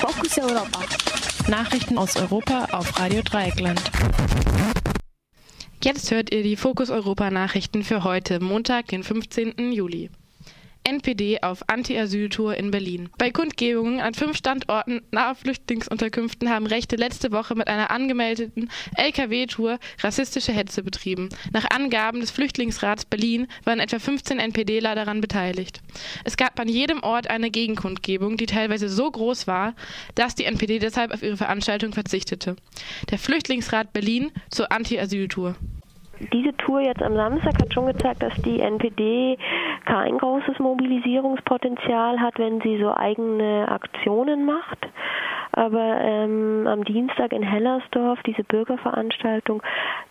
Fokus Europa. Nachrichten aus Europa auf Radio Dreieckland. Jetzt hört ihr die Fokus Europa Nachrichten für heute, Montag, den 15. Juli. NPD auf Anti-Asyl-Tour in Berlin. Bei Kundgebungen an fünf Standorten nahe Flüchtlingsunterkünften haben Rechte letzte Woche mit einer angemeldeten LKW-Tour rassistische Hetze betrieben. Nach Angaben des Flüchtlingsrats Berlin waren etwa 15 NPDler daran beteiligt. Es gab an jedem Ort eine Gegenkundgebung, die teilweise so groß war, dass die NPD deshalb auf ihre Veranstaltung verzichtete. Der Flüchtlingsrat Berlin zur Anti-Asyl-Tour diese Tour jetzt am Samstag hat schon gezeigt, dass die NPD kein großes Mobilisierungspotenzial hat, wenn sie so eigene Aktionen macht. Aber ähm, am Dienstag in Hellersdorf, diese Bürgerveranstaltung,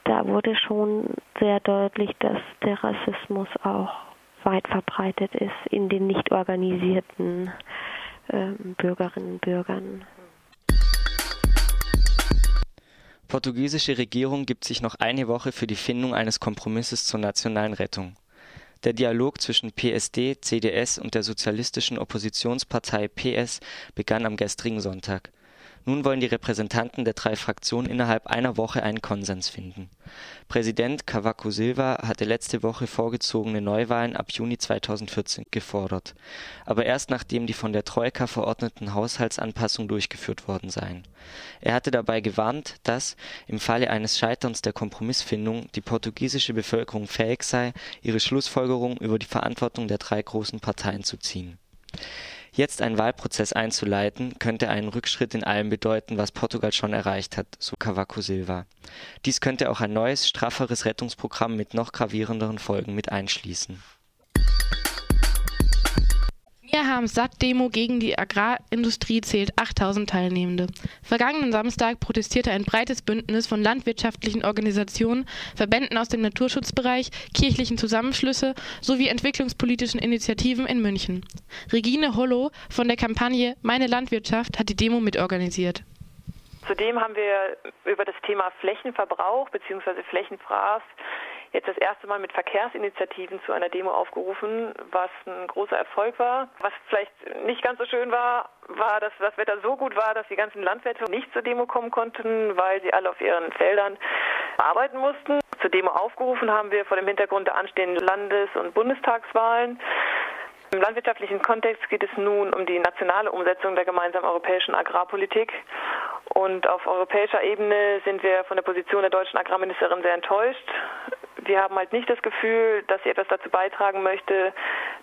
da wurde schon sehr deutlich, dass der Rassismus auch weit verbreitet ist in den nicht organisierten äh, Bürgerinnen und Bürgern. Portugiesische Regierung gibt sich noch eine Woche für die Findung eines Kompromisses zur nationalen Rettung. Der Dialog zwischen PSD, CDS und der sozialistischen Oppositionspartei PS begann am gestrigen Sonntag nun wollen die Repräsentanten der drei Fraktionen innerhalb einer Woche einen Konsens finden. Präsident Cavaco Silva hatte letzte Woche vorgezogene Neuwahlen ab Juni 2014 gefordert, aber erst nachdem die von der Troika verordneten Haushaltsanpassungen durchgeführt worden seien. Er hatte dabei gewarnt, dass, im Falle eines Scheiterns der Kompromissfindung, die portugiesische Bevölkerung fähig sei, ihre Schlussfolgerungen über die Verantwortung der drei großen Parteien zu ziehen Jetzt einen Wahlprozess einzuleiten, könnte einen Rückschritt in allem bedeuten, was Portugal schon erreicht hat, so Cavaco Silva. Dies könnte auch ein neues, strafferes Rettungsprogramm mit noch gravierenderen Folgen mit einschließen Wir haben Satt-Demo gegen die Agrarindustrie zählt 8000 Teilnehmende. Vergangenen Samstag protestierte ein breites Bündnis von landwirtschaftlichen Organisationen, Verbänden aus dem Naturschutzbereich, kirchlichen Zusammenschlüsse sowie entwicklungspolitischen Initiativen in München. Regine Hollow von der Kampagne Meine Landwirtschaft hat die Demo mitorganisiert. Zudem haben wir über das Thema Flächenverbrauch bzw. Flächenfraß jetzt das erste Mal mit Verkehrsinitiativen zu einer Demo aufgerufen, was ein großer Erfolg war. Was vielleicht nicht ganz so schön war, war, dass das Wetter so gut war, dass die ganzen Landwirte nicht zur Demo kommen konnten, weil sie alle auf ihren Feldern arbeiten mussten. Zur Demo aufgerufen haben wir vor dem Hintergrund der anstehenden Landes- und Bundestagswahlen. Im landwirtschaftlichen Kontext geht es nun um die nationale Umsetzung der gemeinsamen europäischen Agrarpolitik. Und auf europäischer Ebene sind wir von der Position der deutschen Agrarministerin sehr enttäuscht. Wir haben halt nicht das Gefühl, dass sie etwas dazu beitragen möchte,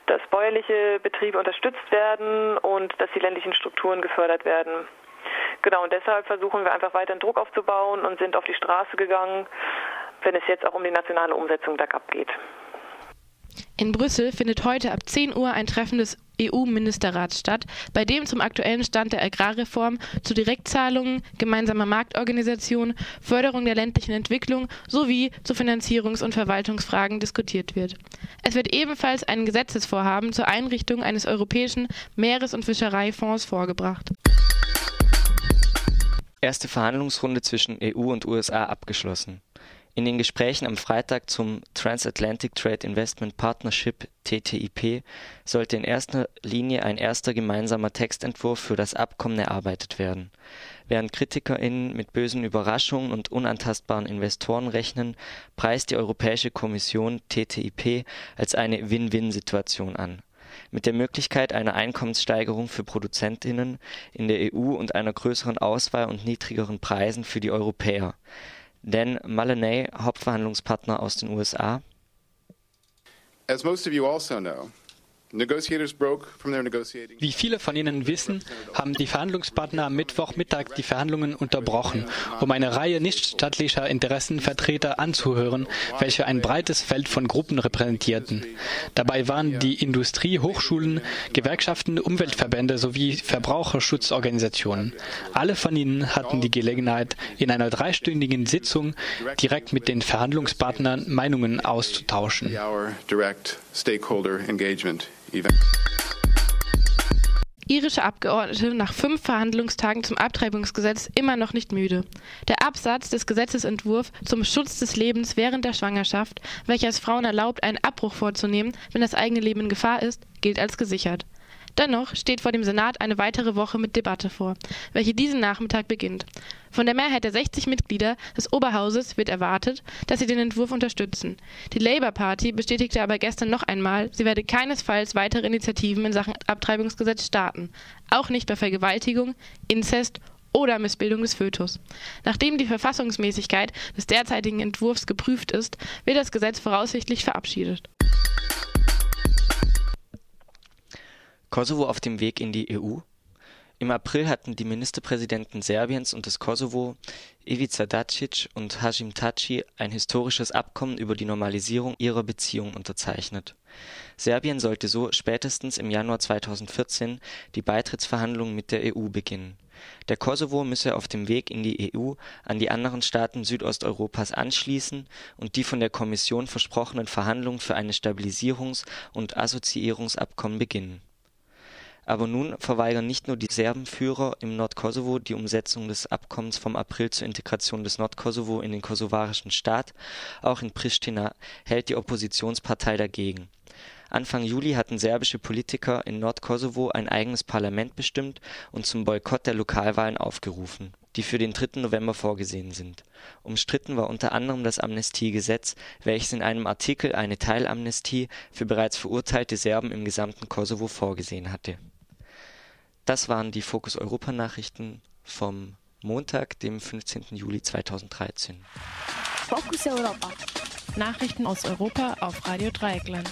dass bäuerliche Betriebe unterstützt werden und dass die ländlichen Strukturen gefördert werden. Genau, und deshalb versuchen wir einfach weiter Druck aufzubauen und sind auf die Straße gegangen, wenn es jetzt auch um die nationale Umsetzung GAP geht. In Brüssel findet heute ab 10 Uhr ein Treffen des EU-Ministerrats statt, bei dem zum aktuellen Stand der Agrarreform, zu Direktzahlungen, gemeinsamer Marktorganisation, Förderung der ländlichen Entwicklung sowie zu Finanzierungs- und Verwaltungsfragen diskutiert wird. Es wird ebenfalls ein Gesetzesvorhaben zur Einrichtung eines europäischen Meeres- und Fischereifonds vorgebracht. Erste Verhandlungsrunde zwischen EU und USA abgeschlossen. In den Gesprächen am Freitag zum Transatlantic Trade Investment Partnership TTIP sollte in erster Linie ein erster gemeinsamer Textentwurf für das Abkommen erarbeitet werden. Während KritikerInnen mit bösen Überraschungen und unantastbaren Investoren rechnen, preist die Europäische Kommission TTIP als eine Win-Win-Situation an. Mit der Möglichkeit einer Einkommenssteigerung für ProduzentInnen in der EU und einer größeren Auswahl und niedrigeren Preisen für die Europäer. Dan Mullany, Hauptverhandlungspartner aus den USA. As most of you also know, wie viele von Ihnen wissen, haben die Verhandlungspartner am Mittwochmittag die Verhandlungen unterbrochen, um eine Reihe nichtstaatlicher Interessenvertreter anzuhören, welche ein breites Feld von Gruppen repräsentierten. Dabei waren die Industrie, Hochschulen, Gewerkschaften, Umweltverbände sowie Verbraucherschutzorganisationen. Alle von ihnen hatten die Gelegenheit, in einer dreistündigen Sitzung direkt mit den Verhandlungspartnern Meinungen auszutauschen. Irische Abgeordnete nach fünf Verhandlungstagen zum Abtreibungsgesetz immer noch nicht müde. Der Absatz des Gesetzesentwurfs zum Schutz des Lebens während der Schwangerschaft, welcher es Frauen erlaubt, einen Abbruch vorzunehmen, wenn das eigene Leben in Gefahr ist, gilt als gesichert. Dennoch steht vor dem Senat eine weitere Woche mit Debatte vor, welche diesen Nachmittag beginnt. Von der Mehrheit der 60 Mitglieder des Oberhauses wird erwartet, dass sie den Entwurf unterstützen. Die Labour Party bestätigte aber gestern noch einmal, sie werde keinesfalls weitere Initiativen in Sachen Abtreibungsgesetz starten, auch nicht bei Vergewaltigung, Inzest oder Missbildung des Fötus. Nachdem die Verfassungsmäßigkeit des derzeitigen Entwurfs geprüft ist, wird das Gesetz voraussichtlich verabschiedet. Kosovo auf dem Weg in die EU? Im April hatten die Ministerpräsidenten Serbiens und des Kosovo, Ivica Dacic und Hashim Thaci, ein historisches Abkommen über die Normalisierung ihrer Beziehungen unterzeichnet. Serbien sollte so spätestens im Januar 2014 die Beitrittsverhandlungen mit der EU beginnen. Der Kosovo müsse auf dem Weg in die EU an die anderen Staaten Südosteuropas anschließen und die von der Kommission versprochenen Verhandlungen für ein Stabilisierungs und Assoziierungsabkommen beginnen aber nun verweigern nicht nur die Serbenführer im Nordkosovo die Umsetzung des Abkommens vom April zur Integration des Nordkosovo in den kosovarischen Staat, auch in Pristina hält die Oppositionspartei dagegen. Anfang Juli hatten serbische Politiker in Nordkosovo ein eigenes Parlament bestimmt und zum Boykott der Lokalwahlen aufgerufen, die für den 3. November vorgesehen sind. Umstritten war unter anderem das Amnestiegesetz, welches in einem Artikel eine Teilamnestie für bereits verurteilte Serben im gesamten Kosovo vorgesehen hatte das waren die Fokus Europa Nachrichten vom Montag, dem 15. Juli 2013. Fokus Europa. Nachrichten aus Europa auf Radio Dreieckland.